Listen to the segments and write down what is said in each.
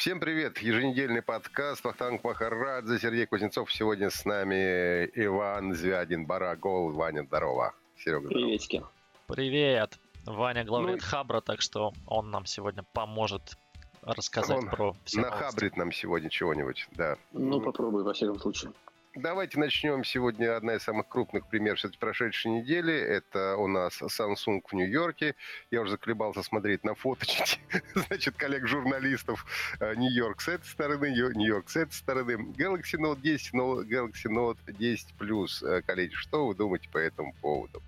Всем привет! Еженедельный подкаст Вахтанг Махарадзе, Сергей Кузнецов. Сегодня с нами Иван Звядин, Барагол. Ваня, здорово. Серега, здорово. Приветики. Привет. Ваня главред ну, Хабра, так что он нам сегодня поможет рассказать он про все нахабрит нам сегодня чего-нибудь, да. Ну, попробуй, во всяком случае. Давайте начнем. Сегодня одна из самых крупных примеров этой прошедшей недели. Это у нас Samsung в Нью-Йорке. Я уже заколебался смотреть на фоточки, значит, коллег-журналистов. Э, Нью-Йорк с этой стороны, Нью-Йорк с этой стороны. Galaxy Note 10, Galaxy Note 10 Plus. Коллеги, что вы думаете по этому поводу?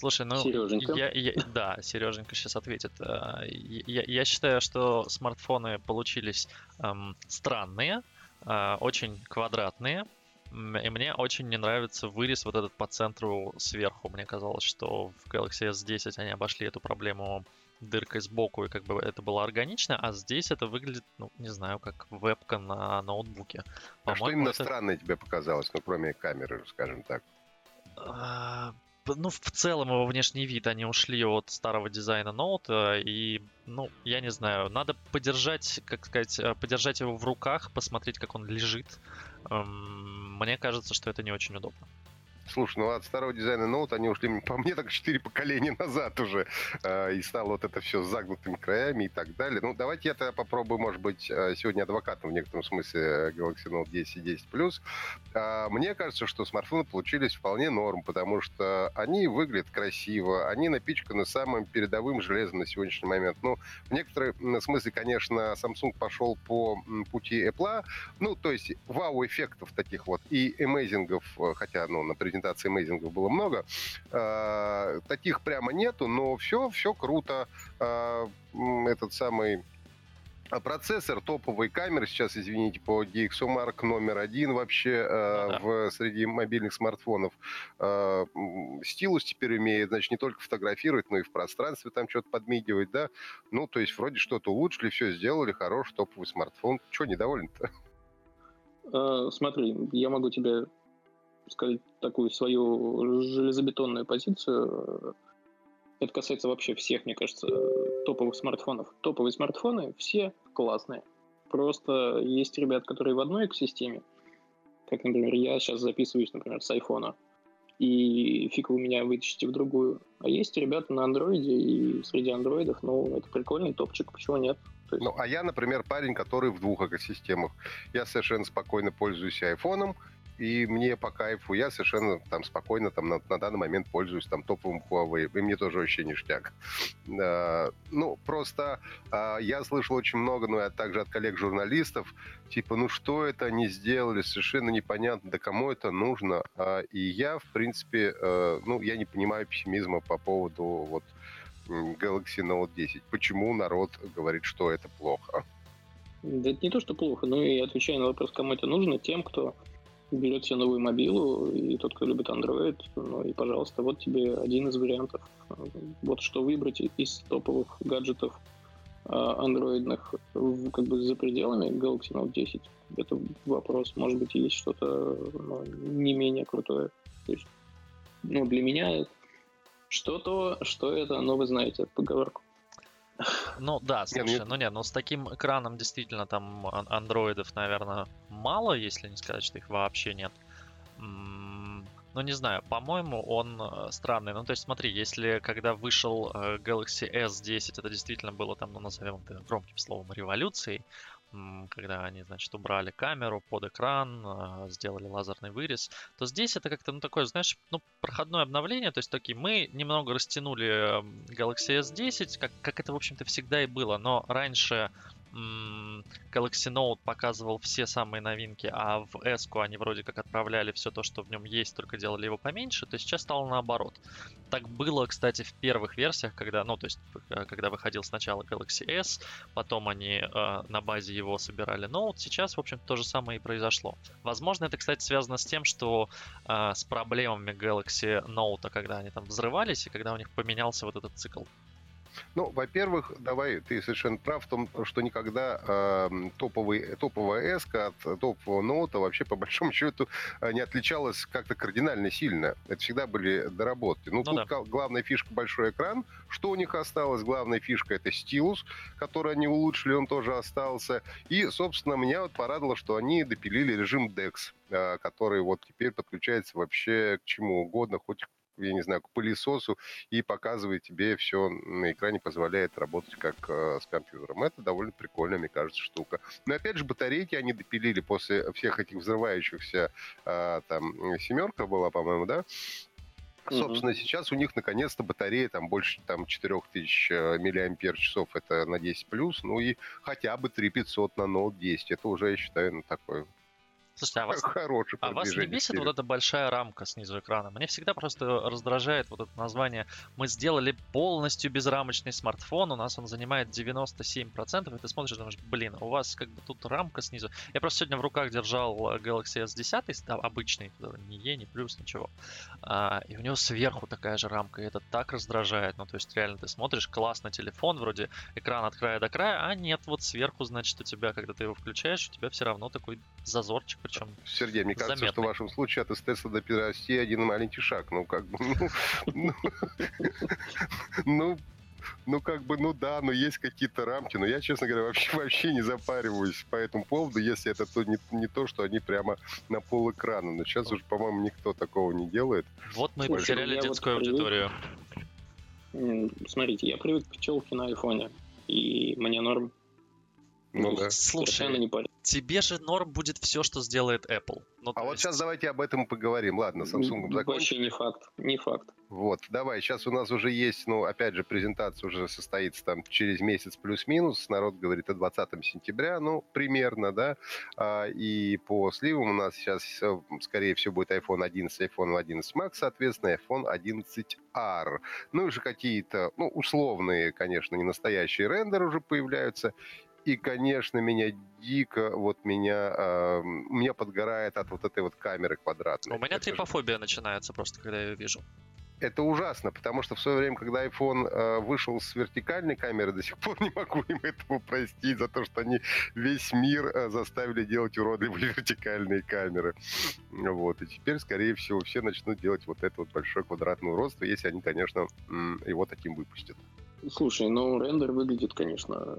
Слушай, ну, Сереженька. Я, я, да, Сереженька сейчас ответит. Э, я, я считаю, что смартфоны получились эм, странные, э, очень квадратные, и мне очень не нравится вырез вот этот по центру сверху. Мне казалось, что в Galaxy S10 они обошли эту проблему дыркой сбоку, и как бы это было органично, а здесь это выглядит, ну, не знаю, как вебка на ноутбуке. А что именно это... странное тебе показалось, ну, кроме камеры, скажем так? Ну, в целом его внешний вид, они ушли от старого дизайна ноута, и, ну, я не знаю, надо подержать, как сказать, э, подержать его в руках, посмотреть, как он лежит. Эм, мне кажется, что это не очень удобно. Слушай, ну от старого дизайна ноут они ушли, по мне, так четыре поколения назад уже. Э, и стало вот это все с загнутыми краями и так далее. Ну, давайте я тогда попробую, может быть, э, сегодня адвокатом в некотором смысле Galaxy Note 10 и 10 Plus. Э, мне кажется, что смартфоны получились вполне норм, потому что они выглядят красиво, они напичканы самым передовым железом на сегодняшний момент. Ну, в некотором смысле, конечно, Samsung пошел по пути Apple, ну, то есть вау-эффектов таких вот и эмейзингов, хотя, ну, на презентации презентаций мейзингов было много. Э, таких прямо нету, но все, все круто. Э, этот самый процессор, топовые камеры сейчас, извините, по DxOMark номер один вообще э, да. в, среди мобильных смартфонов. Э, стилус теперь умеет, значит, не только фотографировать, но и в пространстве там что-то подмигивать, да. Ну, то есть вроде что-то улучшили, все сделали, хороший топовый смартфон. Чего недоволен-то? Э, смотри, я могу тебе сказать, такую свою железобетонную позицию. Это касается вообще всех, мне кажется, топовых смартфонов. Топовые смартфоны все классные. Просто есть ребят, которые в одной экосистеме, как, например, я сейчас записываюсь, например, с айфона, и фиг вы меня вытащите в другую. А есть ребята на андроиде, и среди андроидов, ну, это прикольный топчик, почему нет? есть... Ну, а я, например, парень, который в двух экосистемах. Я совершенно спокойно пользуюсь айфоном, и мне по кайфу. Я совершенно там спокойно там на, на данный момент пользуюсь там топовым Huawei, и мне тоже вообще ништяк. А, ну, просто а, я слышал очень много, ну, и также от коллег-журналистов, типа, ну, что это они сделали, совершенно непонятно, да кому это нужно. А, и я, в принципе, а, ну, я не понимаю пессимизма по поводу вот Galaxy Note 10. Почему народ говорит, что это плохо? Да это не то, что плохо, но и отвечая на вопрос, кому это нужно, тем, кто берет себе новую мобилу, и тот, кто любит Android, ну и, пожалуйста, вот тебе один из вариантов. Вот что выбрать из топовых гаджетов а, андроидных как бы за пределами Galaxy Note 10. Это вопрос. Может быть, есть что-то ну, не менее крутое. То есть, ну, для меня что то, что это, но вы знаете поговорку. Ну да, слушай, ну нет, ну с таким экраном действительно там андроидов, наверное, мало, если не сказать, что их вообще нет. Ну, не знаю, по-моему, он э, странный. Ну, то есть, смотри, если когда вышел э, Galaxy S10, это действительно было там, ну, назовем это громким словом, революцией, когда они, значит, убрали камеру под экран, а, сделали лазерный вырез, то здесь это как-то, ну, такое, знаешь, ну, проходное обновление, то есть, такие, мы немного растянули Galaxy S10, как, как это, в общем-то, всегда и было, но раньше Galaxy Note показывал все самые новинки, а в S они вроде как отправляли все то, что в нем есть, только делали его поменьше, то сейчас стало наоборот. Так было, кстати, в первых версиях, когда, ну, то есть, э, когда выходил сначала Galaxy S, потом они э, на базе его собирали Note, сейчас, в общем то же самое и произошло. Возможно, это, кстати, связано с тем, что э, с проблемами Galaxy Note, когда они там взрывались, и когда у них поменялся вот этот цикл Ну, во-первых, давай, ты совершенно прав в том, что никогда э, топовый, топовая S от топового ноута вообще, по большому счету, э, не отличалась как-то кардинально сильно. Это всегда были доработки. Ну, ну тут да. главная фишка большой экран. Что у них осталось? Главная фишка это стилус, который они улучшили, он тоже остался. И, собственно, меня вот порадовало, что они допилили режим DeX, э, который вот теперь подключается вообще к чему угодно, хоть я не знаю, к пылесосу и показывает тебе все на экране, позволяет работать как э, с компьютером. Это довольно прикольная, мне кажется, штука. Но опять же, батарейки они допилили после всех этих взрывающихся, э, там, семерка была, по-моему, да? Собственно, mm-hmm. сейчас у них наконец-то батарея там больше там 4000 э, миллиампер часов, это на 10 плюс, ну и хотя бы 3500 на Note 10, это уже, я считаю, ну, такой Слушайте, а вас, Хороший а вас не бесит вот эта большая рамка снизу экрана? Мне всегда просто раздражает вот это название. Мы сделали полностью безрамочный смартфон, у нас он занимает 97%, и ты смотришь думаешь, блин, у вас как бы тут рамка снизу. Я просто сегодня в руках держал Galaxy S10, да, обычный, не E, не плюс, ничего. А, и у него сверху такая же рамка, и это так раздражает. Ну, то есть реально ты смотришь, классно телефон, вроде экран от края до края, а нет, вот сверху, значит, у тебя, когда ты его включаешь, у тебя все равно такой зазорчик причем Сергей, мне кажется, заметный. что в вашем случае от эстеса до пирости один маленький шаг. Ну, как бы, ну, ну, ну, ну, как бы, ну да, но есть какие-то рамки. Но я, честно говоря, вообще, вообще не запариваюсь по этому поводу, если это то, не, не то, что они прямо на пол экрана. Но сейчас уже, по-моему, никто такого не делает. Вот мы Слушай, потеряли детскую вот аудиторию. Привык... Смотрите, я привык к челке на айфоне, и мне норм. Ну, да. Слушай, не тебе же норм будет все, что сделает Apple. Ну, а вот есть... сейчас давайте об этом поговорим. Ладно, Samsung закончим. Вообще не факт, не факт. Вот, давай, сейчас у нас уже есть, ну, опять же, презентация уже состоится там через месяц плюс-минус. Народ говорит о 20 сентября, ну, примерно, да. А, и по сливам у нас сейчас, э, скорее всего, будет iPhone 11, iPhone 11 Max, соответственно, iPhone 11R. Ну, и же какие-то, ну, условные, конечно, не настоящие рендеры уже появляются. И, конечно, меня дико, вот меня, э, меня подгорает от вот этой вот камеры квадратной. У меня трипофобия же... начинается просто, когда я ее вижу. Это ужасно, потому что в свое время, когда iPhone э, вышел с вертикальной камеры, до сих пор не могу им этого простить за то, что они весь мир э, заставили делать уродливые вертикальные камеры. Вот. И теперь, скорее всего, все начнут делать вот это вот большое квадратное уродство, если они, конечно, его таким выпустят. Слушай, ну рендер выглядит, конечно,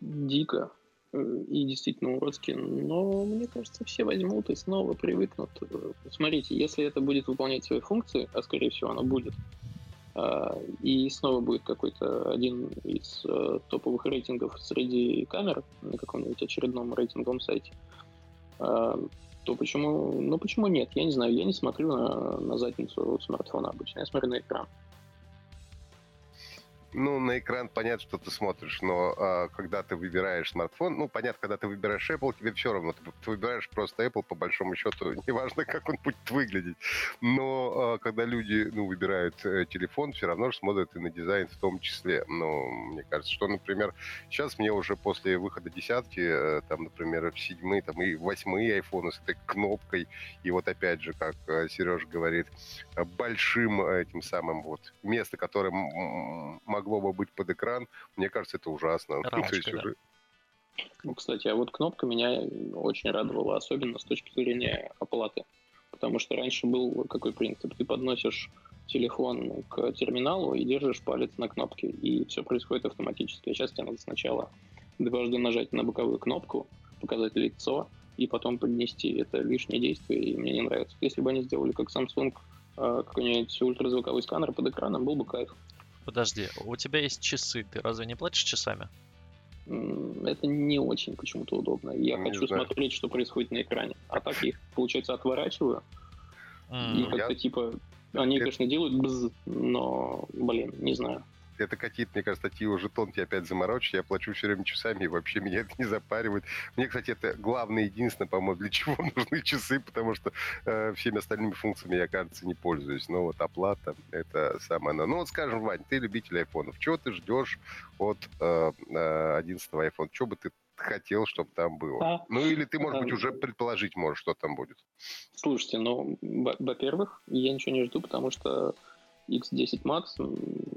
дико э, и действительно уродски, но мне кажется, все возьмут и снова привыкнут. Смотрите, если это будет выполнять свои функции, а скорее всего оно будет, а, и снова будет какой-то один из э, топовых рейтингов среди камер на каком-нибудь очередном рейтинговом сайте, а, то почему, ну почему нет? Я не знаю, я не смотрю на, на задницу смартфона обычно, я смотрю на экран. Ну, на экран понятно, что ты смотришь, но а, когда ты выбираешь смартфон, ну, понятно, когда ты выбираешь Apple, тебе все равно. Ты, ты выбираешь просто Apple, по большому счету, неважно, как он будет выглядеть. Но а, когда люди, ну, выбирают э, телефон, все равно же смотрят и на дизайн в том числе. Ну, мне кажется, что, например, сейчас мне уже после выхода десятки, э, там, например, в седьмые, там, и восьмые айфоны с этой кнопкой, и вот опять же, как э, Сереж говорит, большим этим самым вот место, которое могло могло бы быть под экран, мне кажется, это ужасно. Рамочка, да. уже... Ну, кстати, а вот кнопка меня очень радовала, особенно с точки зрения оплаты. Потому что раньше был какой принцип? Ты подносишь телефон к терминалу и держишь палец на кнопке, и все происходит автоматически. А сейчас тебе надо сначала дважды нажать на боковую кнопку, показать лицо, и потом поднести. Это лишнее действие, и мне не нравится. Если бы они сделали как Samsung а, какой-нибудь ультразвуковой сканер под экраном, был бы кайф. Подожди, у тебя есть часы, ты разве не платишь часами? Это не очень почему-то удобно. Я не хочу знаю. смотреть, что происходит на экране. А так я их, получается, отворачиваю. Mm. И как-то я... типа... Они, конечно, делают бз, но, блин, не знаю это какие-то, мне кажется, такие уже тонкие опять заморочки. Я плачу все время часами, и вообще меня это не запаривает. Мне, кстати, это главное, единственное, по-моему, для чего нужны часы, потому что э, всеми остальными функциями я, кажется, не пользуюсь. Но вот оплата — это самое оно. Ну вот, скажем, Вань, ты любитель айфонов. Чего ты ждешь от э, 11-го э, iPhone? Что бы ты хотел, чтобы там было? А, ну или ты, может а, быть, уже предположить можешь, что там будет. Слушайте, ну, во-первых, я ничего не жду, потому что X10 Max,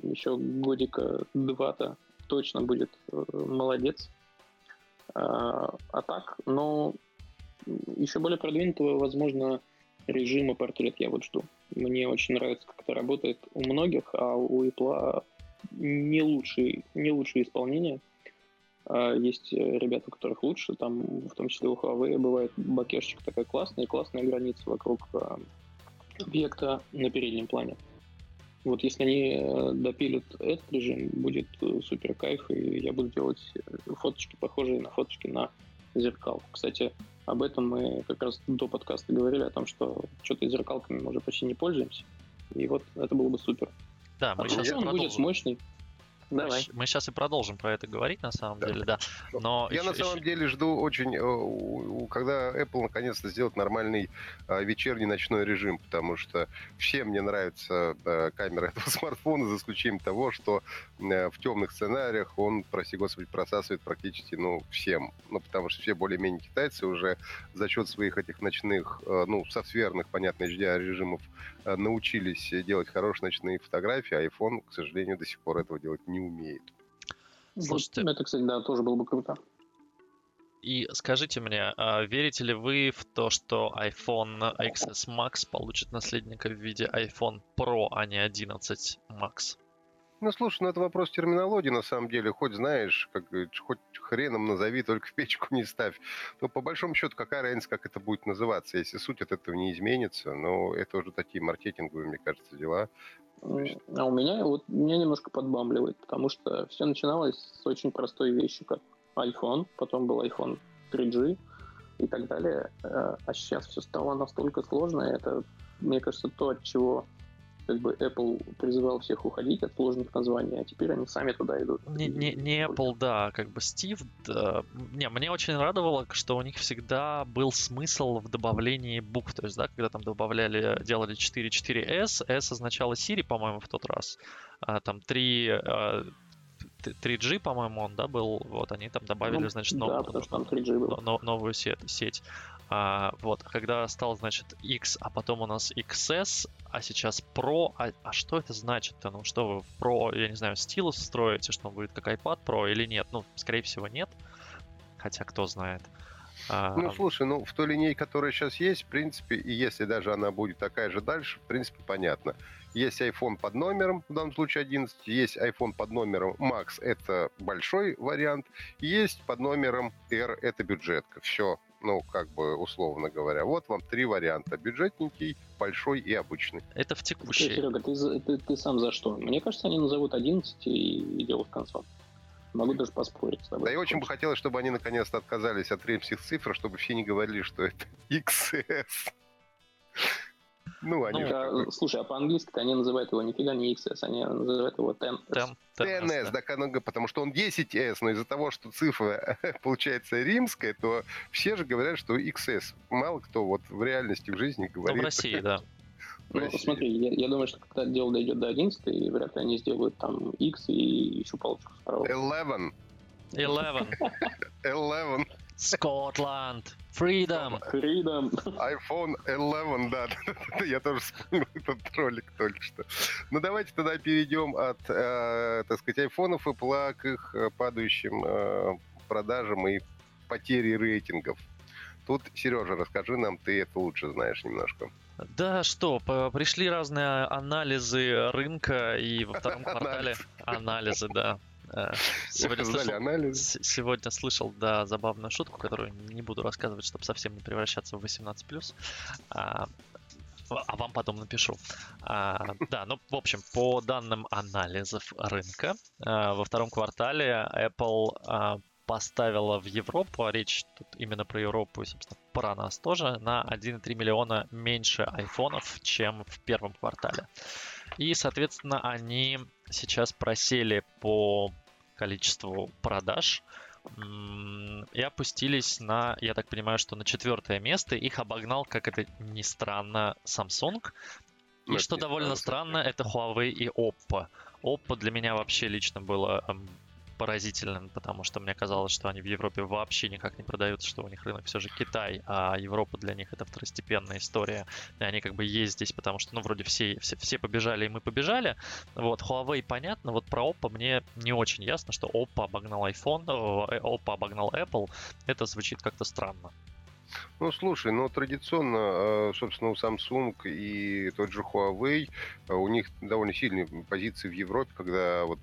еще годика два-то точно будет э, молодец. А, а так, но еще более продвинутого, возможно, режима портрет я вот жду. Мне очень нравится, как это работает у многих, а у Apple не лучшие, не лучшие исполнения. А есть ребята, у которых лучше, там в том числе у Huawei бывает бакешечка такая классная, классная граница вокруг а, объекта на переднем плане. Вот если они э, допилят этот режим, будет э, супер кайф, и я буду делать э, фоточки, похожие на фоточки на зеркал. Кстати, об этом мы как раз до подкаста говорили, о том, что что-то зеркалками мы уже почти не пользуемся. И вот это было бы супер. Да, мы а сейчас он будет мощный. Давай. Мы сейчас и продолжим про это говорить, на самом да. деле, да. Но я еще, на самом еще... деле жду очень, э, когда Apple наконец-то сделает нормальный э, вечерний ночной режим, потому что всем мне нравится э, камера этого смартфона, за исключением того, что в темных сценариях он, прости господи, просасывает практически, ну, всем. Ну, потому что все более-менее китайцы уже за счет своих этих ночных, ну, софтверных, понятно, HDR-режимов научились делать хорошие ночные фотографии, а iPhone, к сожалению, до сих пор этого делать не умеет. Слушайте, это, кстати, да, тоже было бы круто. И скажите мне, а верите ли вы в то, что iPhone XS Max получит наследника в виде iPhone Pro, а не 11 Max? Ну, слушай, ну это вопрос терминологии, на самом деле. Хоть знаешь, как хоть хреном назови, только в печку не ставь. Но по большому счету, какая разница, как это будет называться, если суть от этого не изменится. Но это уже такие маркетинговые, мне кажется, дела. А у меня вот меня немножко подбамливает, потому что все начиналось с очень простой вещи, как iPhone, потом был iPhone 3G и так далее. Э, а сейчас все стало настолько сложно, это, мне кажется, то, от чего как бы Apple призывал всех уходить от сложных названий, а теперь они сами туда идут. Не, не, не Apple, да, как бы Стив. Да. Не, мне очень радовало, что у них всегда был смысл в добавлении букв. То есть, да, когда там добавляли, делали 4, 4S, S означало Siri, по-моему, в тот раз. А, там 3 3G, по-моему, он, да, был. Вот они там добавили, ну, значит, нов... да, там 3G был. Но, новую сеть. сеть. А, вот, когда стал, значит, X, а потом у нас XS, а сейчас Pro, а, а что это значит-то? Ну, что вы в Pro, я не знаю, стилус строите, что он будет как iPad Pro или нет? Ну, скорее всего, нет. Хотя, кто знает. А... Ну, слушай, ну, в той линейке, которая сейчас есть, в принципе, и если даже она будет такая же дальше, в принципе, понятно. Есть iPhone под номером, в данном случае 11, есть iPhone под номером Max, это большой вариант, есть под номером R, это бюджетка. Все, ну, как бы условно говоря. Вот вам три варианта. Бюджетненький, большой и обычный. Это в текущей. Серега, ты, ты, ты сам за что? Мне кажется, они назовут 11 и, и делают концов. Могу даже поспорить с тобой. Да и очень бы хотелось, чтобы они наконец-то отказались от римских цифр, чтобы все не говорили, что это XS. Ну, они ну, да, Слушай, а по-английски они называют его нифига не XS, они называют его 10S. 10, 10S, да, потому что он 10S, но из-за того, что цифра получается римская, то все же говорят, что XS. Мало кто вот в реальности, в жизни говорит. Ну, в России, да. Ну, смотри, я, я думаю, что когда дело дойдет до 11, и вряд ли они сделают там X и еще палочку справа. 11. 11. 11. Скотланд. Freedom. Freedom. iPhone 11, да. Я тоже вспомнил этот ролик только что. Ну, давайте тогда перейдем от, э, так сказать, айфонов и Apple к их э, падающим э, продажам и потере рейтингов. Тут, Сережа, расскажи нам, ты это лучше знаешь немножко. Да, что, пришли разные анализы рынка, и во втором квартале анализы, да. Э, сегодня слышал, сегодня слышал, да, забавную шутку, которую не буду рассказывать, чтобы совсем не превращаться в 18+. А, а вам потом напишу. А, да, ну, в общем, по данным анализов рынка, а, во втором квартале Apple а, поставила в Европу, а речь тут именно про Европу и, собственно, про нас тоже, на 1,3 миллиона меньше айфонов, чем в первом квартале. И, соответственно, они сейчас просели по количеству продаж и опустились на, я так понимаю, что на четвертое место. Их обогнал, как это ни странно, Samsung. И Нет, что довольно странно, это Huawei и Oppo. Oppo для меня вообще лично было поразительным, потому что мне казалось, что они в Европе вообще никак не продаются, что у них рынок все же Китай, а Европа для них это второстепенная история. И они как бы есть здесь, потому что, ну, вроде все, все, все побежали, и мы побежали. Вот, Huawei понятно, вот про Oppo мне не очень ясно, что Oppo обогнал iPhone, э, Oppo обогнал Apple. Это звучит как-то странно. Ну, слушай, ну, традиционно, э, собственно, у Samsung и тот же Huawei, э, у них довольно сильные позиции в Европе, когда вот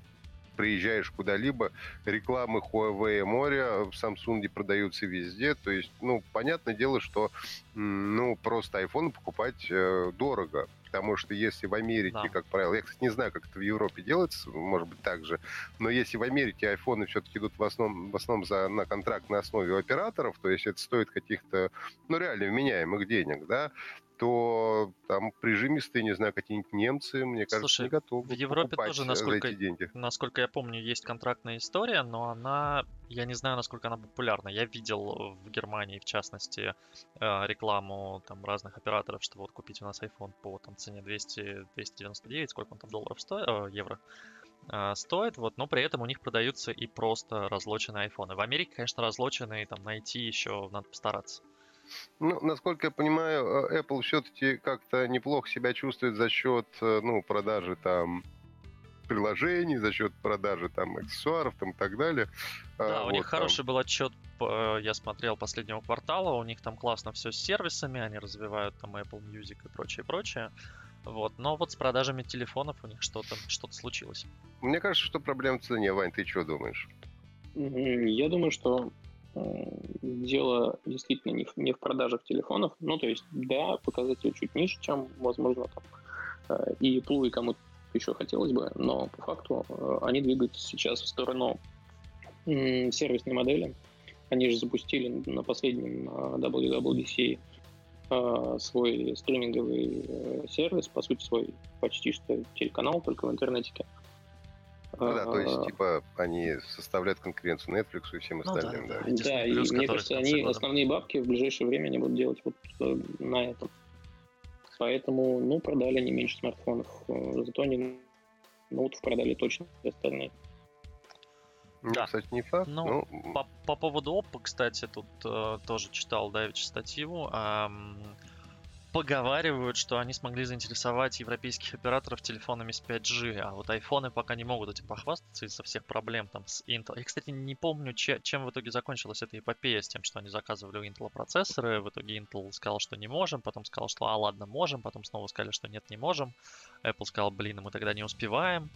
приезжаешь куда-либо, рекламы Huawei море в Samsung продаются везде. То есть, ну, понятное дело, что, ну, просто iPhone покупать э, дорого. Потому что если в Америке, да. как правило, я, кстати, не знаю, как это в Европе делается, может быть, так же, но если в Америке айфоны все-таки идут в основном, в основном за, на контракт на основе операторов, то есть это стоит каких-то, ну, реально вменяемых денег, да, то там прижимистые, не знаю, какие-нибудь немцы, мне кажется, Слушай, не готовы в Европе тоже, насколько, за эти деньги. насколько я помню, есть контрактная история, но она, я не знаю, насколько она популярна. Я видел в Германии, в частности, э, рекламу там разных операторов, что вот купить у нас iPhone по там цене 200, 299, сколько он там долларов стоит, э, евро э, стоит, вот, но при этом у них продаются и просто разлоченные айфоны. В Америке, конечно, разлоченные там найти еще надо постараться. Ну, насколько я понимаю, э, Apple все-таки как-то неплохо себя чувствует за счет, э, ну, продажи там приложений, за счет продажи там аксессуаров там, и так далее. А, да, а, у вот, них там... хороший был отчет, я смотрел последнего квартала, у них там классно все с сервисами, они развивают там Apple Music и прочее, прочее. Вот, но вот с продажами телефонов у них что-то что случилось. Мне кажется, что проблема в цене, Вань, ты что думаешь? Я думаю, что дело действительно не в, не в продажах телефонов. Ну, то есть, да, показатели чуть ниже, чем, возможно, там э, и Apple, и кому-то еще хотелось бы, но по факту э, они двигаются сейчас в сторону сервисной модели. Они же запустили на последнем э, WWDC свой стриминговый сервис, по сути, свой почти что телеканал, только в интернетике. Ну да, то есть, типа, они составляют конкуренцию Netflix и всем ну остальным, да. Да, да. да и мне кажется, они основные бабки в ближайшее время они будут делать вот э, на этом. Поэтому, ну, продали не меньше смартфонов. Э, зато они ноутов продали точно остальные. Ну, да. кстати, не факт. Ну, ну... По, по поводу Oppo, кстати, тут э, тоже читал Давич статью. Эм, поговаривают, что они смогли заинтересовать европейских операторов телефонами с 5G, а вот айфоны пока не могут этим похвастаться из-за всех проблем там с Intel. Я, кстати, не помню, че, чем в итоге закончилась эта эпопея с тем, что они заказывали у Intel процессоры. В итоге Intel сказал, что не можем, потом сказал, что а ладно, можем, потом снова сказали, что нет, не можем. Apple сказал, блин, мы тогда не успеваем.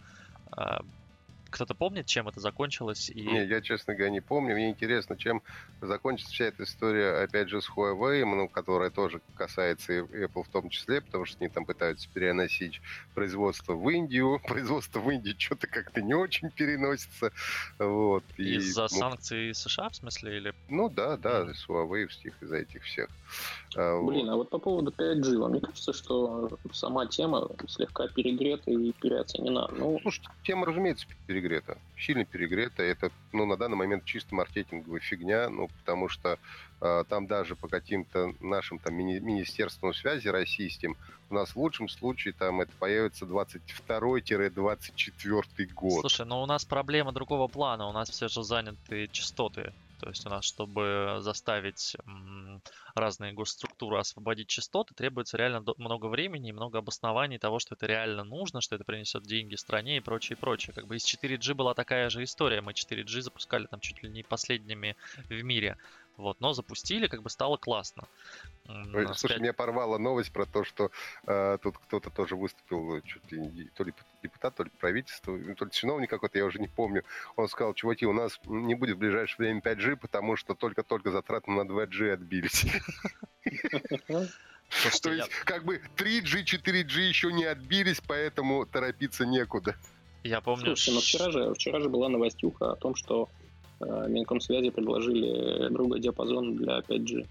Кто-то помнит, чем это закончилось? И... Не, я, честно говоря, не помню. Мне интересно, чем закончится вся эта история, опять же, с Huawei, ну, которая тоже касается Apple в том числе, потому что они там пытаются переносить производство в Индию. Производство в Индии что-то как-то не очень переносится. Вот. Из-за и, санкций США, в смысле? Или... Ну, да, да, mm-hmm. с Huawei из-за этих всех. А, Блин, вот. а вот по поводу 5G, вам не кажется, что сама тема слегка перегрета и переоценена? Ну, Слушай, тема, разумеется, перегрета. Сильно перегрета. Это, ну, на данный момент чисто маркетинговая фигня, ну, потому что э, там даже по каким-то нашим там мини- министерствам связи российским у нас в лучшем случае там это появится 22-24 год. Слушай, но у нас проблема другого плана. У нас все же заняты частоты то есть у нас, чтобы заставить разные госструктуры освободить частоты, требуется реально много времени и много обоснований того, что это реально нужно, что это принесет деньги стране и прочее, прочее. Как бы из 4G была такая же история. Мы 4G запускали там чуть ли не последними в мире. Вот, но запустили, как бы стало классно. Слушай, 5... меня порвала новость про то, что э, тут кто-то тоже выступил, чуть ли то ли депутат, то ли правительство, ну, то ли чиновник какой-то, я уже не помню. Он сказал, чуваки, у нас не будет в ближайшее время 5G, потому что только-только затраты на 2G отбились. То есть, как бы 3G, 4G еще не отбились, поэтому торопиться некуда. Я помню. Слушай, но вчера же, вчера же была новостюха о том, что э, Минкомсвязи предложили другой диапазон для 5G.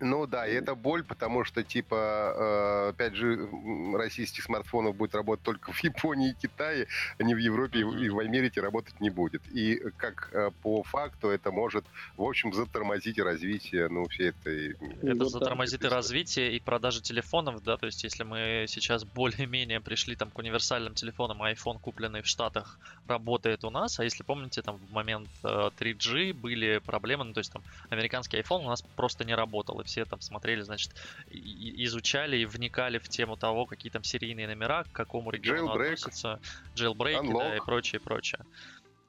Ну да, и это боль, потому что, типа, э, опять же, российских смартфонов будет работать только в Японии и Китае, а не в Европе и в Америке работать не будет. И как э, по факту это может, в общем, затормозить развитие, ну, всей этой... Это затормозит и развитие, и продажи телефонов, да, то есть если мы сейчас более-менее пришли там к универсальным телефонам, iPhone, купленный в Штатах, работает у нас, а если помните, там в момент 3G были проблемы, ну, то есть там американский iPhone у нас просто не работал, и все там смотрели, значит, изучали и вникали в тему того, какие там серийные номера, к какому региону Jailbreak. относятся, jailbreak, да, и прочее, прочее.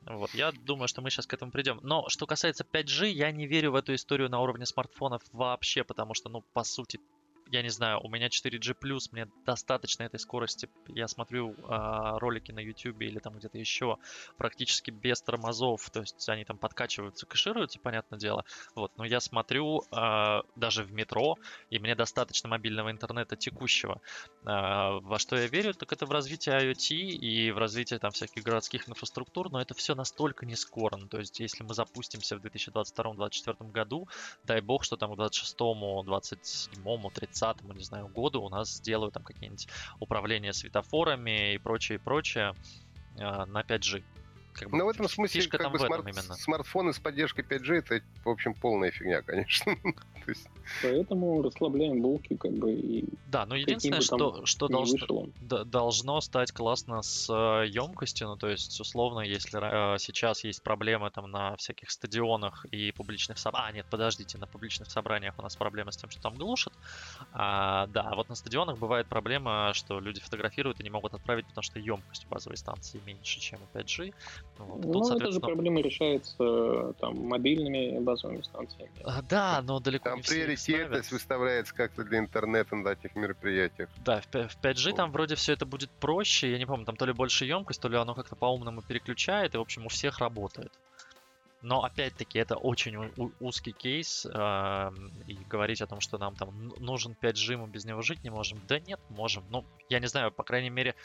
Вот, я думаю, что мы сейчас к этому придем. Но что касается 5G, я не верю в эту историю на уровне смартфонов вообще, потому что, ну, по сути, я не знаю, у меня 4G+, мне достаточно этой скорости. Я смотрю э, ролики на YouTube или там где-то еще практически без тормозов, то есть они там подкачиваются, кэшируются, понятное дело. Вот, но я смотрю э, даже в метро, и мне достаточно мобильного интернета текущего. Э, во что я верю, так это в развитие IoT и в развитие там всяких городских инфраструктур, но это все настолько не скоро. То есть если мы запустимся в 2022-2024 году, дай бог, что там к 26-му, 27-му, 30 2030, не знаю, году у нас сделают там какие-нибудь управления светофорами и прочее, и прочее э, на 5G. Как бы, ну, в этом смысле как там бы смарт- именно. смартфоны с поддержкой 5G это, в общем, полная фигня, конечно. Поэтому расслабляем булки, как бы и. Да, но единственное, что, что должно, должно стать классно с э, емкостью, ну то есть, условно, если э, сейчас есть проблемы там на всяких стадионах и публичных собраниях. А, нет, подождите, на публичных собраниях у нас проблемы с тем, что там глушат. А, да, вот на стадионах бывает проблема, что люди фотографируют и не могут отправить, потому что емкость базовой станции меньше, чем у 5G. Вот. Ну, Тут, эта же проблема решается там мобильными базовыми станциями. А, да, но далеко там не все приоритетность выставляется как-то для интернета на таких мероприятиях. Да, в 5G там вроде все это будет проще. Я не помню, там то ли больше емкость, то ли оно как-то по-умному переключает, и, в общем, у всех работает. Но опять-таки это очень узкий кейс, э, и говорить о том, что нам там нужен 5G, мы без него жить не можем. Да нет, можем. Ну, я не знаю, по крайней мере,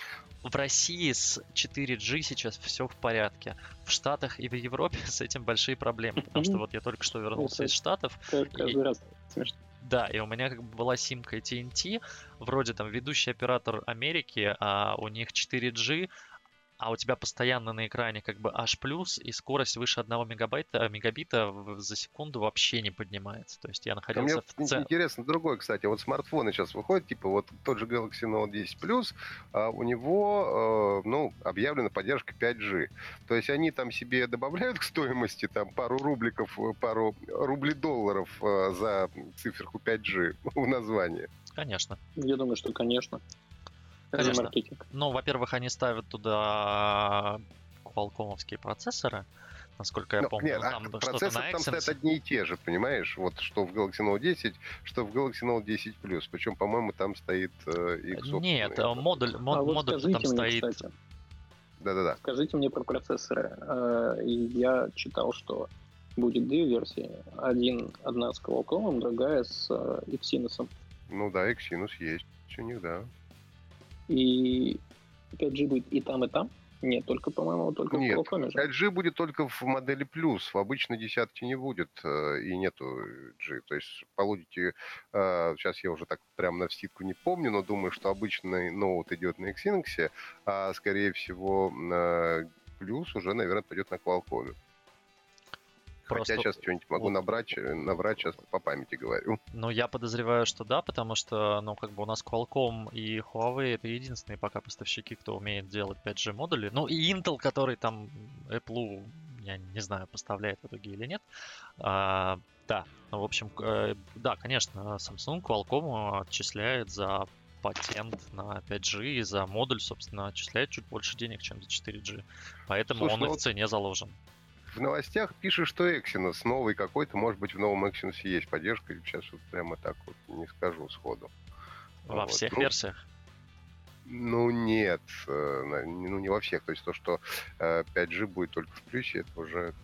в России с 4G сейчас все в порядке. В Штатах и в Европе с этим большие проблемы, потому что вот я только что вернулся из Штатов. И... Да, и у меня как бы была симка TNT, вроде там ведущий оператор Америки, а у них 4G, а у тебя постоянно на экране как бы H+, и скорость выше 1 мегабайта, мегабита за секунду вообще не поднимается. То есть я находился а мне в интересно другой, кстати. Вот смартфоны сейчас выходят, типа вот тот же Galaxy Note 10 Plus, а у него, э, ну, объявлена поддержка 5G. То есть они там себе добавляют к стоимости там пару рубликов, пару рублей долларов э, за циферку 5G в названии. Конечно. Я думаю, что конечно. Конечно. маркетинг. Ну, во-первых, они ставят туда квалкомовские процессоры, насколько я ну, помню. Нет, там а процессоры там стоят одни и те же, понимаешь? Вот что в Galaxy Note 10, что в Galaxy Note 10 Plus. Причем, по-моему, там стоит э, их Нет, модуль, мод, а вот модуль там мне, стоит... Кстати, Да-да-да. Скажите мне про процессоры. Э, я читал, что будет две версии. Один, одна с Qualcomm, другая с э, Exynos. Ну да, Exynos есть у них, да. И 5G будет и там, и там? Нет, только, по-моему, только Нет, в Qualcomm же. 5G будет только в модели плюс. В обычной десятке не будет э, и нету G. То есть получите, э, сейчас я уже так прям на вскидку не помню, но думаю, что обычный ноут идет на Exynos, а скорее всего плюс уже, наверное, пойдет на Qualcomm. Просто... Хотя сейчас что-нибудь могу набрать, э, набрать сейчас по памяти говорю. Ну, я подозреваю, что да, потому что, ну, как бы у нас Qualcomm и Huawei это единственные пока поставщики, кто умеет делать 5G модули. Ну, и Intel, который там Apple, я не знаю, поставляет в итоге или нет. А, да, ну, в общем, э, да, конечно, Samsung Qualcomm отчисляет за патент на 5G и за модуль, собственно, отчисляет чуть больше денег, чем за 4G. Поэтому Слушай, он ну, и в цене заложен в новостях пишет, что Exynos новый какой-то, может быть, в новом Exynos есть поддержка. Сейчас вот прямо так вот не скажу сходу. Во вот. всех ну, версиях? Ну, нет. Э, ну, не во всех. То есть то, что 5G э, будет только в плюсе, это уже...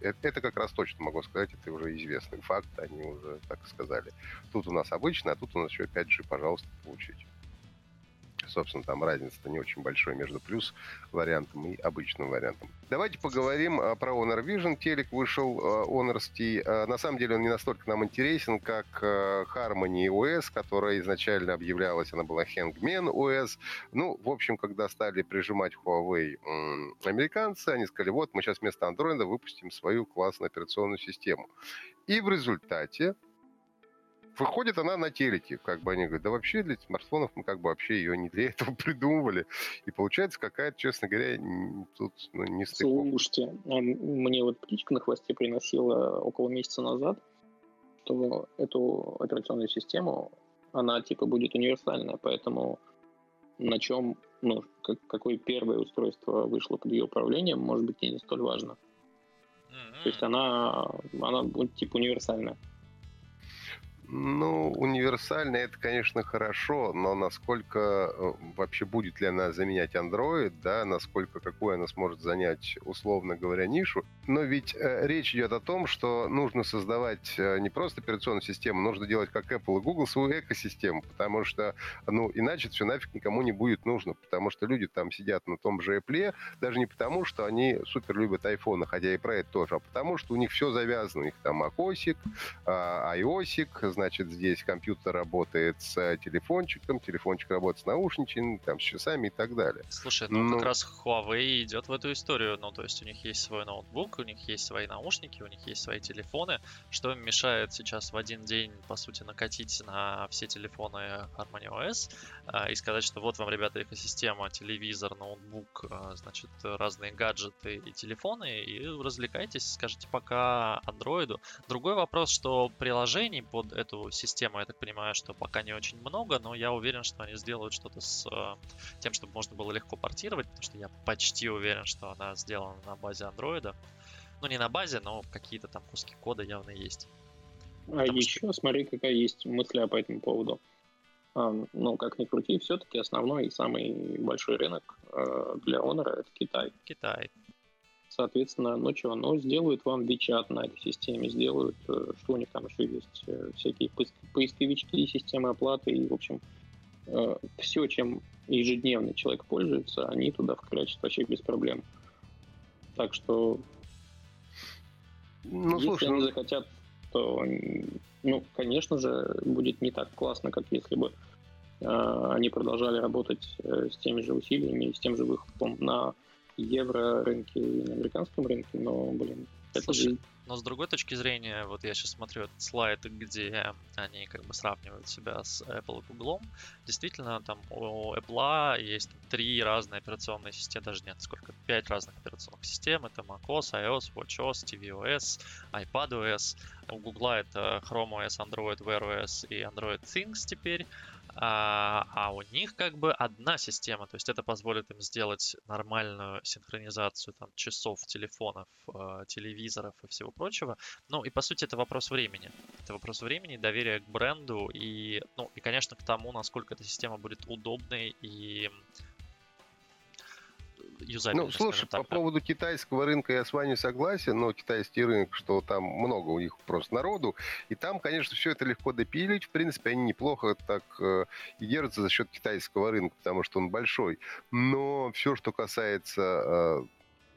Это, это как раз точно могу сказать, это уже известный факт, они уже так сказали. Тут у нас обычно, а тут у нас еще 5G, пожалуйста, получите. Собственно, там разница-то не очень большой между плюс вариантом и обычным вариантом. Давайте поговорим а, про Honor Vision. Телек вышел а, Honor ST. А, на самом деле он не настолько нам интересен, как Harmony OS, которая изначально объявлялась, она была Hangman OS. Ну, в общем, когда стали прижимать Huawei американцы, они сказали, вот мы сейчас вместо Android выпустим свою классную операционную систему. И в результате выходит она на телеке, как бы они говорят, да вообще для смартфонов мы как бы вообще ее не для этого придумывали. И получается какая-то, честно говоря, тут ну, не стыковка. Слушайте, а мне вот птичка на хвосте приносила около месяца назад, что эту операционную систему, она типа будет универсальная, поэтому на чем, ну, как, какое первое устройство вышло под ее управлением, может быть, и не столь важно. Mm-hmm. То есть она, она будет типа универсальная. Ну, универсально это, конечно, хорошо, но насколько э, вообще будет ли она заменять Android, да, насколько какую она сможет занять, условно говоря, нишу. Но ведь э, речь идет о том, что нужно создавать э, не просто операционную систему, нужно делать как Apple и Google свою экосистему, потому что, ну, иначе все нафиг никому не будет нужно, потому что люди там сидят на том же Apple, даже не потому, что они супер любят iPhone, хотя и про это тоже, а потому что у них все завязано, у них там macOS, а, iOS, значит, здесь компьютер работает с телефончиком, телефончик работает с наушничками, там, с часами и так далее. Слушай, ну, ну как раз Huawei идет в эту историю, ну, то есть у них есть свой ноутбук, у них есть свои наушники, у них есть свои телефоны, что им мешает сейчас в один день, по сути, накатить на все телефоны Harmony OS а, и сказать, что вот вам, ребята, экосистема, телевизор, ноутбук, а, значит, разные гаджеты и телефоны, и развлекайтесь, скажите пока андроиду. Другой вопрос, что приложений под эту систему, я так понимаю, что пока не очень много, но я уверен, что они сделают что-то с э, тем, чтобы можно было легко портировать, потому что я почти уверен, что она сделана на базе андроида. Ну, не на базе, но какие-то там куски кода явно есть. А Потому еще что... смотри, какая есть мысля по этому поводу. А, ну, как ни крути, все-таки основной и самый большой рынок э, для Honor это Китай. Китай. Соответственно, ну что, ну сделают вам WeChat на этой системе, сделают, э, что у них там еще есть, э, всякие поисковички, системы оплаты и, в общем, э, все, чем ежедневно человек пользуется, они туда вкрячат вообще без проблем. Так что, ну, если слушай, они ну захотят, то, ну, конечно же, будет не так классно, как если бы они продолжали работать с теми же усилиями, с тем же выхлопом на евро рынке и на американском рынке, но, блин, это Слушай, но с другой точки зрения, вот я сейчас смотрю этот слайд, где они как бы сравнивают себя с Apple и Google. Действительно, там у Apple есть три разные операционные системы, даже нет, сколько, пять разных операционных систем. Это macOS, iOS, watchOS, tvOS, iPadOS. У Google это Chrome OS, Android Wear OS и Android Things теперь. А, а у них как бы одна система, то есть это позволит им сделать нормальную синхронизацию там, часов, телефонов, э, телевизоров и всего прочего. Ну и по сути это вопрос времени. Это вопрос времени, доверия к бренду и, ну и конечно к тому, насколько эта система будет удобной и юзабельно. Ну, слушай, так, по да. поводу китайского рынка я с вами согласен, но китайский рынок, что там много у них просто народу, и там, конечно, все это легко допилить, в принципе, они неплохо так э, и держатся за счет китайского рынка, потому что он большой, но все, что касается э,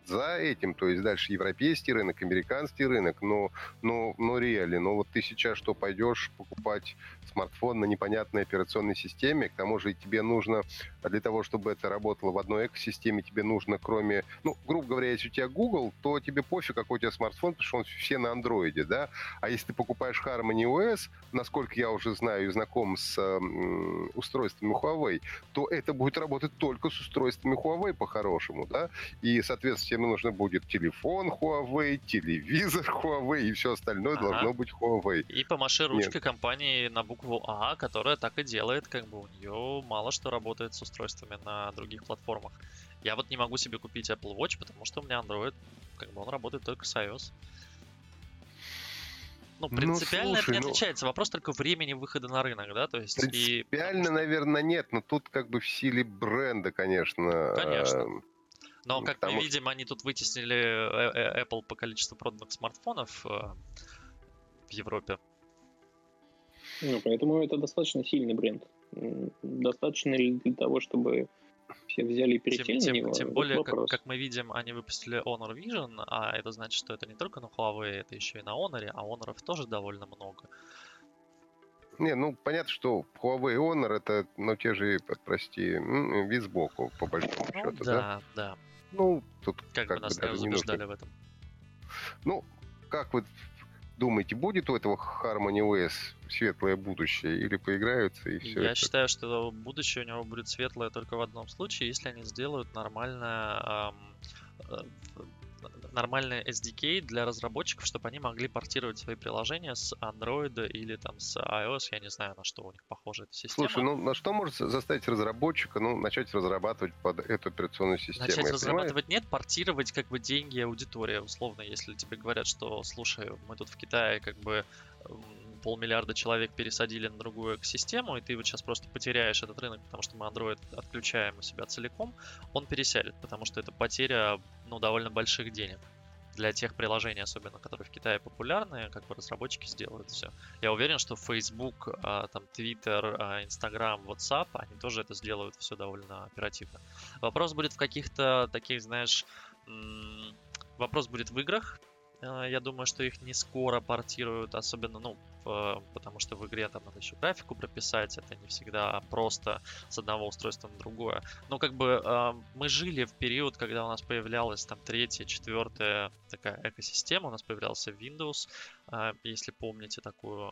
за этим, то есть дальше европейский рынок, американский рынок, но, но, но реально, но вот ты сейчас что, пойдешь покупать смартфон на непонятной операционной системе, к тому же тебе нужно, для того, чтобы это работало в одной экосистеме, тебе нужно кроме, ну, грубо говоря, если у тебя Google, то тебе пофиг, какой у тебя смартфон, потому что он все на андроиде, да, а если ты покупаешь Harmony OS, насколько я уже знаю и знаком с э, устройствами Huawei, то это будет работать только с устройствами Huawei по-хорошему, да, и, соответственно, тебе нужно будет телефон Huawei, телевизор Huawei и все остальное ага. должно быть Huawei. И помаши ручкой Нет. компании на букву А, которая так и делает, как бы у нее мало что работает с устройствами на других платформах. Я вот не могу себе купить Apple Watch, потому что у меня Android, как бы он работает только с iOS. Ну, ну принципиально ну, слушай, это не ну отличается. Ну, Вопрос только времени выхода на рынок, да? То есть принципиально, и... наверное, нет, но тут как бы в силе бренда, конечно. Конечно. Но, как Потому... мы видим, они тут вытеснили э, э, Apple по количеству проданных смартфонов э, в Европе. Ну, поэтому это достаточно сильный бренд. Достаточно ли для того, чтобы все взяли и пересели тем, на него? Тем более, как, как мы видим, они выпустили Honor Vision, а это значит, что это не только на Huawei, это еще и на Honor, а Honor тоже довольно много. Не, ну понятно, что Huawei Honor это, ну, те же, прости, вид сбоку, по большому ну, счету, да? Да, да. Ну, тут как, как бы нас даже убеждали в этом. Ну, как вы думаете, будет у этого Harmony OS светлое будущее или поиграются и все? Я это? считаю, что будущее у него будет светлое только в одном случае, если они сделают нормальное эм, нормальный SDK для разработчиков, чтобы они могли портировать свои приложения с Android или там с iOS, я не знаю, на что у них похожа эта система. Слушай, ну на что может заставить разработчика ну, начать разрабатывать под эту операционную систему? Начать разрабатывать понимаю? нет, портировать как бы деньги аудитории, условно, если тебе говорят, что, слушай, мы тут в Китае как бы полмиллиарда человек пересадили на другую экосистему, и ты вот сейчас просто потеряешь этот рынок, потому что мы Android отключаем у себя целиком, он пересядет, потому что это потеря ну, довольно больших денег для тех приложений, особенно которые в Китае популярны, как бы разработчики сделают все. Я уверен, что Facebook, а, там, Twitter, а, Instagram, WhatsApp, они тоже это сделают все довольно оперативно. Вопрос будет в каких-то таких, знаешь, вопрос будет в играх, я думаю, что их не скоро портируют, особенно, ну, потому что в игре там надо еще графику прописать, это не всегда просто с одного устройства на другое. Но как бы а, мы жили в период, когда у нас появлялась там третья, четвертая такая экосистема, у нас появлялся Windows, а, если помните такую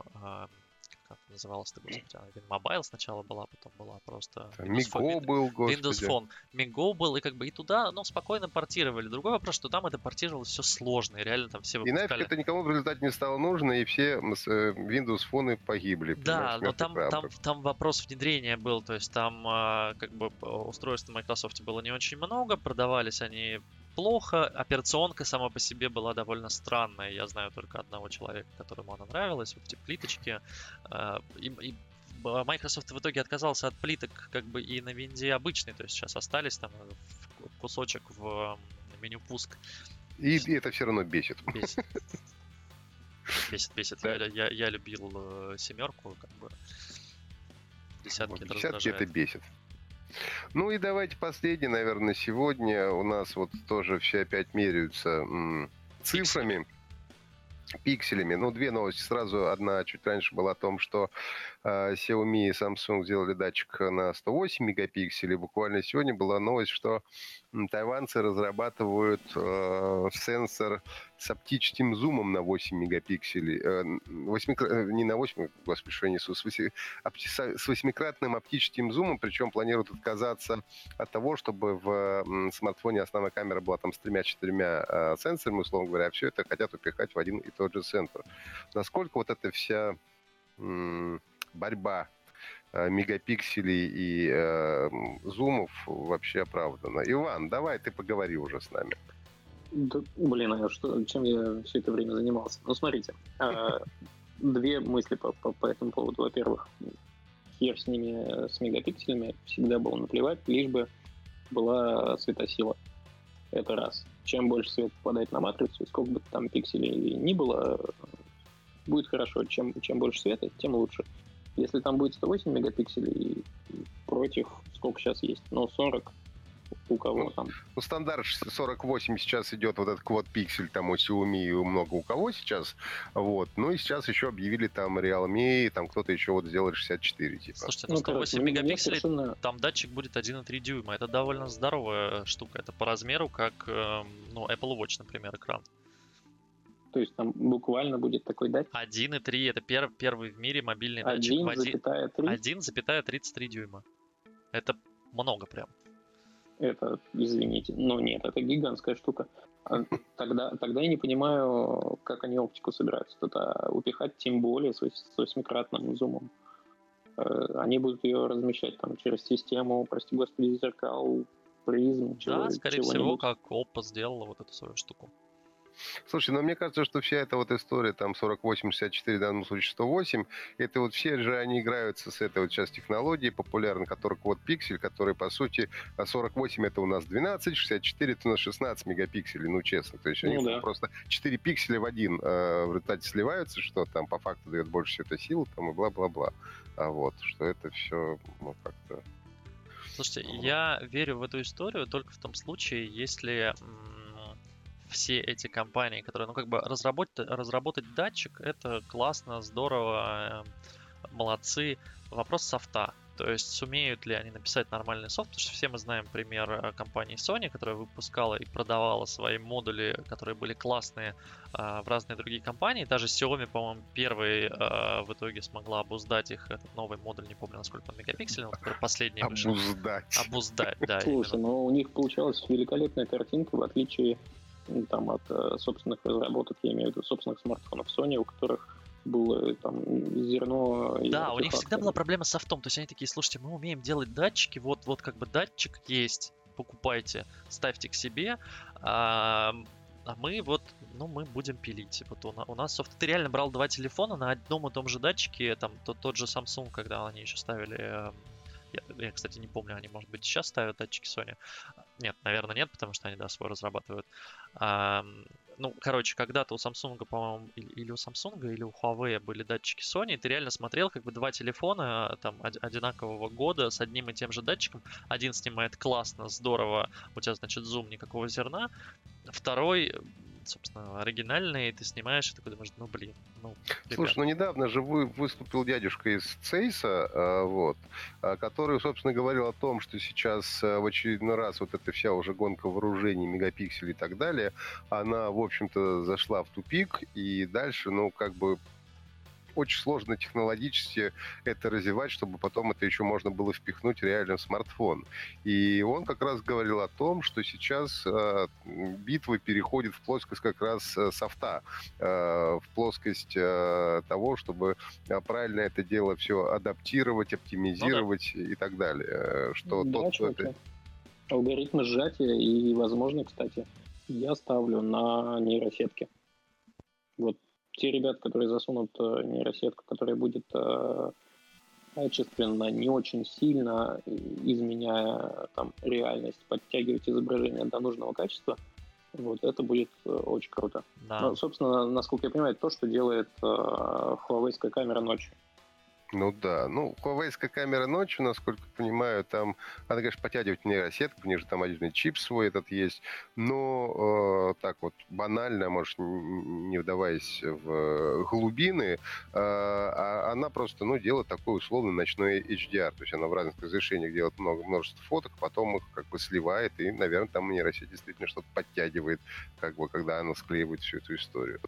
как называлась-то, господи, она Mobile сначала была, потом была просто... Миго был, господи. Windows Phone. Миго был, и как бы и туда, ну, спокойно портировали. Другой вопрос, что там это портировалось все сложно, и реально там все выпускали... И нафиг это никому в результате не стало нужно, и все э, Windows Phone погибли. Да, но там, там, там вопрос внедрения был, то есть там а, как бы устройств на Microsoft было не очень много, продавались они плохо. Операционка сама по себе была довольно странная. Я знаю только одного человека, которому она нравилась. Вот эти плиточки. А, и, и Microsoft в итоге отказался от плиток как бы и на винде обычный. То есть сейчас остались там кусочек в меню пуск. И, и это все равно бесит. Бесит. Бесит, бесит. Да. Я, я, я любил э, семерку, как бы. Десятки, вот, это десятки это бесит. Ну и давайте последний, наверное, сегодня. У нас вот тоже все опять меряются цифрами пикселями. Ну, две новости сразу. Одна чуть раньше была о том, что Xiaomi и Samsung сделали датчик на 108 мегапикселей. Буквально сегодня была новость, что тайванцы разрабатывают э, сенсор с оптическим зумом на 8 мегапикселей. Э, 8, э, не на 8, господи, что я несу, с, 8, с восьмикратным оптическим зумом, причем планируют отказаться от того, чтобы в смартфоне основная камера была там с тремя-четырьмя э, сенсорами, условно говоря, а все это хотят упихать в один и тот же сенсор. Насколько вот эта вся м, борьба Э, мегапикселей и э, зумов вообще оправдано. Иван, давай ты поговори уже с нами. Да, блин, а что, чем я все это время занимался? Ну, смотрите, э, две мысли по, этому поводу. Во-первых, хер с ними, с мегапикселями, всегда было наплевать, лишь бы была светосила. Это раз. Чем больше свет попадает на матрицу, сколько бы там пикселей ни было, будет хорошо. Чем, чем больше света, тем лучше. Если там будет 108 мегапикселей против, сколько сейчас есть, ну, 40 у кого ну, там. Ну, стандарт 48 сейчас идет вот этот квад пиксель, там у Xiaomi и много у кого сейчас. Вот. Ну и сейчас еще объявили там Realme, там кто-то еще вот сделает 64, типа. Слушайте, ну, 108 ну, мегапикселей, совершенно... там датчик будет 1,3 дюйма. Это довольно здоровая штука. Это по размеру, как, эм, ну, Apple Watch, например, экран. То есть там буквально будет такой датчик. 1,3 это пер, первый в мире мобильный датчик. 1,33 дюйма. Это много прям. Это, извините, но нет, это гигантская штука. А тогда, тогда я не понимаю, как они оптику собираются туда упихать, тем более с восьмикратным зумом. Э, они будут ее размещать там через систему, прости господи, зеркал, призм. Да, скорее всего, как Oppo сделала вот эту свою штуку. Слушай, но мне кажется, что вся эта вот история, там 48, 64, в данном случае 108, это вот все же они играются с этой вот сейчас технологией популярной, которая вот пиксель, который, по сути, 48 это у нас 12, 64 это у нас 16 мегапикселей, ну, честно. То есть ну, они да. просто 4 пикселя в один э, в результате сливаются, что там по факту дает больше всего этой силы, там и бла-бла-бла. А вот, что это все, ну, как-то... Слушайте, я верю в эту историю только в том случае, если все эти компании, которые, ну, как бы разработать, разработать датчик, это классно, здорово, э, молодцы. Вопрос софта. То есть сумеют ли они написать нормальный софт, потому что все мы знаем пример э, компании Sony, которая выпускала и продавала свои модули, которые были классные э, в разные другие компании. Даже Xiaomi, по-моему, первый в итоге смогла обуздать их, этот новый модуль, не помню, насколько он мегапикселей, но который последний Обуздать. Обуздать, да. Слушай, но ну, у них получалась великолепная картинка, в отличие там, от э, собственных разработок, я имею в виду собственных смартфонов Sony, у которых было там зерно. Да, у них всегда была проблема с софтом. То есть они такие, слушайте, мы умеем делать датчики, вот, вот как бы датчик есть, покупайте, ставьте к себе. А, а мы вот, ну, мы будем пилить. Вот у, у нас софт. Ты реально брал два телефона на одном и том же датчике, там тот, тот же Samsung, когда они еще ставили эм, я, я, кстати, не помню, они, может быть, сейчас ставят датчики Sony. Нет, наверное, нет, потому что они, да, свой разрабатывают. А, ну, короче, когда-то у Samsung, по-моему, или, у Samsung, или у Huawei были датчики Sony, и ты реально смотрел как бы два телефона там одинакового года с одним и тем же датчиком. Один снимает классно, здорово, у тебя, значит, зум, никакого зерна. Второй собственно, оригинальные, и ты снимаешь, и такой думаешь, ну, блин, ну, ребят. Слушай, ну, недавно же вы, выступил дядюшка из Цейса, э, вот, э, который, собственно, говорил о том, что сейчас э, в очередной раз вот эта вся уже гонка вооружений, мегапикселей и так далее, она, в общем-то, зашла в тупик, и дальше, ну, как бы очень сложно технологически это развивать, чтобы потом это еще можно было впихнуть реально в смартфон. И он как раз говорил о том, что сейчас э, битва переходит в плоскость как раз э, софта, э, в плоскость э, того, чтобы э, правильно это дело все адаптировать, оптимизировать ну, да. и так далее. Э, что да, тот, кто это... Алгоритмы сжатия и, возможно, кстати, я ставлю на нейросетки. Вот те ребята, которые засунут э, нейросетку, которая будет э, качественно, не очень сильно, изменяя там реальность, подтягивать изображение до нужного качества, вот это будет э, очень круто. Да. Ну, собственно, насколько я понимаю, то, что делает э, Huawei камера ночью. Ну да. Ну, Huawei камера ночью, насколько понимаю, там надо, конечно, подтягивать нейросетку, у них же там отдельный чип свой этот есть. Но э, так вот банально, может, не вдаваясь в глубины, э, а она просто, ну, делает такой условный ночной HDR. То есть она в разных разрешениях делает много множество фоток, потом их как бы сливает, и, наверное, там нейросеть действительно что-то подтягивает, как бы, когда она склеивает всю эту историю.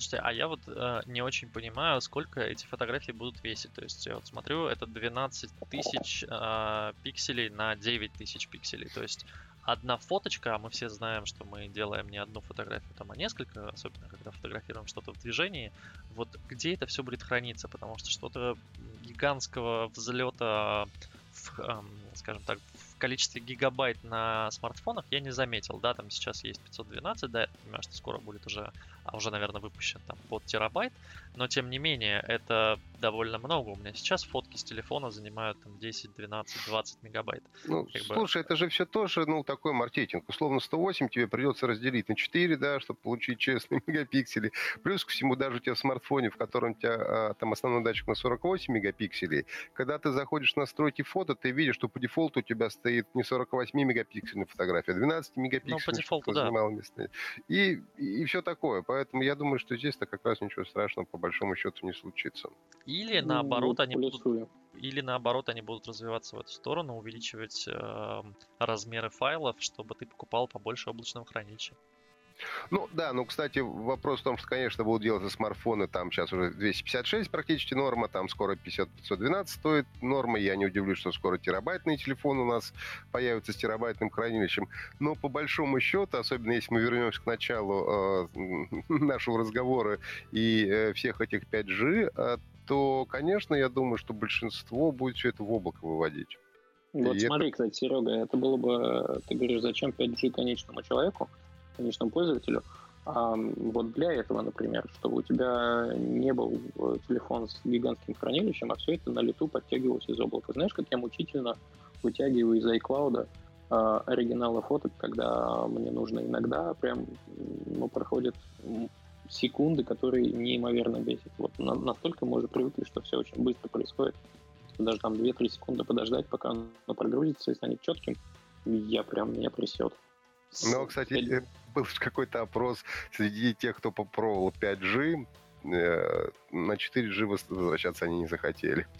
Слушайте, а я вот э, не очень понимаю, сколько эти фотографии будут весить. То есть я вот смотрю, это 12 тысяч э, пикселей на 9 тысяч пикселей. То есть одна фоточка, а мы все знаем, что мы делаем не одну фотографию, там, а несколько, особенно когда фотографируем что-то в движении. Вот где это все будет храниться? Потому что что-то гигантского взлета в, эм, скажем так, в количестве гигабайт на смартфонах я не заметил. Да, там сейчас есть 512, да, я понимаю, что скоро будет уже а уже, наверное, выпущен там под терабайт, но тем не менее это довольно много. У меня сейчас фотки с телефона занимают там 10, 12, 20 мегабайт. Ну, как слушай, бы... это же все тоже, ну, такой маркетинг. Условно 108 тебе придется разделить на 4, да, чтобы получить честные мегапиксели. Плюс ко всему даже у тебя в смартфоне, в котором у тебя а, там основной датчик на 48 мегапикселей, когда ты заходишь в настройки фото, ты видишь, что по дефолту у тебя стоит не 48 мегапиксельная фотография, а 12 мегапиксельная. Ну, по дефолту, да. И, и все такое. Поэтому я думаю, что здесь-то как раз ничего страшного по большому счету не случится. Или наоборот, ну, они будут или наоборот, они будут развиваться в эту сторону, увеличивать э, размеры файлов, чтобы ты покупал побольше облачного хранилища. Ну, да, ну, кстати, вопрос в том, что, конечно, будут делать смартфоны, там сейчас уже 256 практически норма, там скоро 50-512 стоит норма, я не удивлюсь, что скоро терабайтный телефон у нас появится с терабайтным хранилищем, но по большому счету, особенно если мы вернемся к началу э, нашего разговора и э, всех этих 5G, э, то, конечно, я думаю, что большинство будет все это в облако выводить. Вот и смотри, это... кстати, Серега, это было бы, ты говоришь, зачем 5G конечному человеку? конечному пользователю, А вот для этого, например, чтобы у тебя не был э, телефон с гигантским хранилищем, а все это на лету подтягивалось из облака. Знаешь, как я мучительно вытягиваю из iCloud э, оригиналы фоток, когда мне нужно иногда прям ну, проходят секунды, которые неимоверно бесят. Вот на, настолько мы уже привыкли, что все очень быстро происходит. Даже там 2-3 секунды подождать, пока оно прогрузится и станет четким, я прям меня присет. Ну, кстати, я... был какой-то опрос среди тех, кто попробовал 5G, э, на 4G возвращаться они не захотели.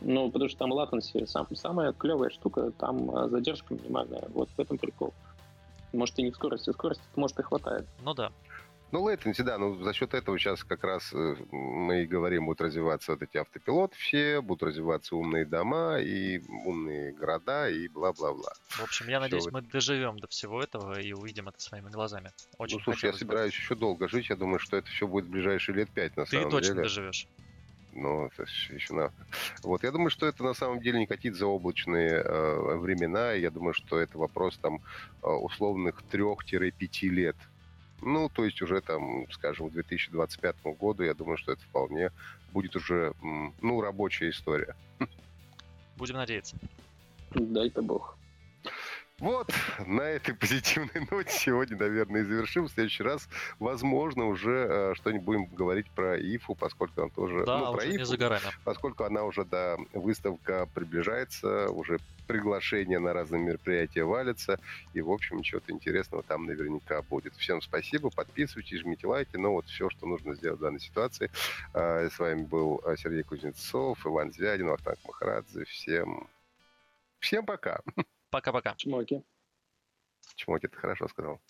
Ну, потому что там latency, сам, самая клевая штука, там э, задержка минимальная. Вот в этом прикол. Может, и не в скорости. Скорости, может, и хватает. Ну да. Ну, latency, да, ну за счет этого сейчас как раз э, мы и говорим, будут развиваться вот эти автопилоты все, будут развиваться умные дома и умные города и бла-бла-бла. В общем, я надеюсь, мы доживем до всего этого и увидим это своими глазами. Очень ну, слушай, я собираюсь бы. еще долго жить, я думаю, что это все будет в ближайшие лет пять на Ты самом деле. Ты точно доживешь. Ну, это еще на... Вот, я думаю, что это на самом деле не какие-то заоблачные э, времена. Я думаю, что это вопрос там э, условных трех-пяти лет ну, то есть уже там, скажем, к 2025 году, я думаю, что это вполне будет уже, ну, рабочая история. Будем надеяться. Дай-то бог. Вот, на этой позитивной ноте сегодня, наверное, и завершим. В следующий раз, возможно, уже э, что-нибудь будем говорить про ИФУ, поскольку он тоже... Да, ну, про ИФУ, не за горами. Поскольку она уже, да, выставка приближается, уже приглашения на разные мероприятия валятся, и, в общем, чего-то интересного там наверняка будет. Всем спасибо, подписывайтесь, жмите лайки, ну вот все, что нужно сделать в данной ситуации. Э, с вами был э, Сергей Кузнецов, Иван Звядин, Вахтанг Махарадзе. Всем... Всем пока! Пока-пока. Чмоки. Чмоки, ты хорошо сказал.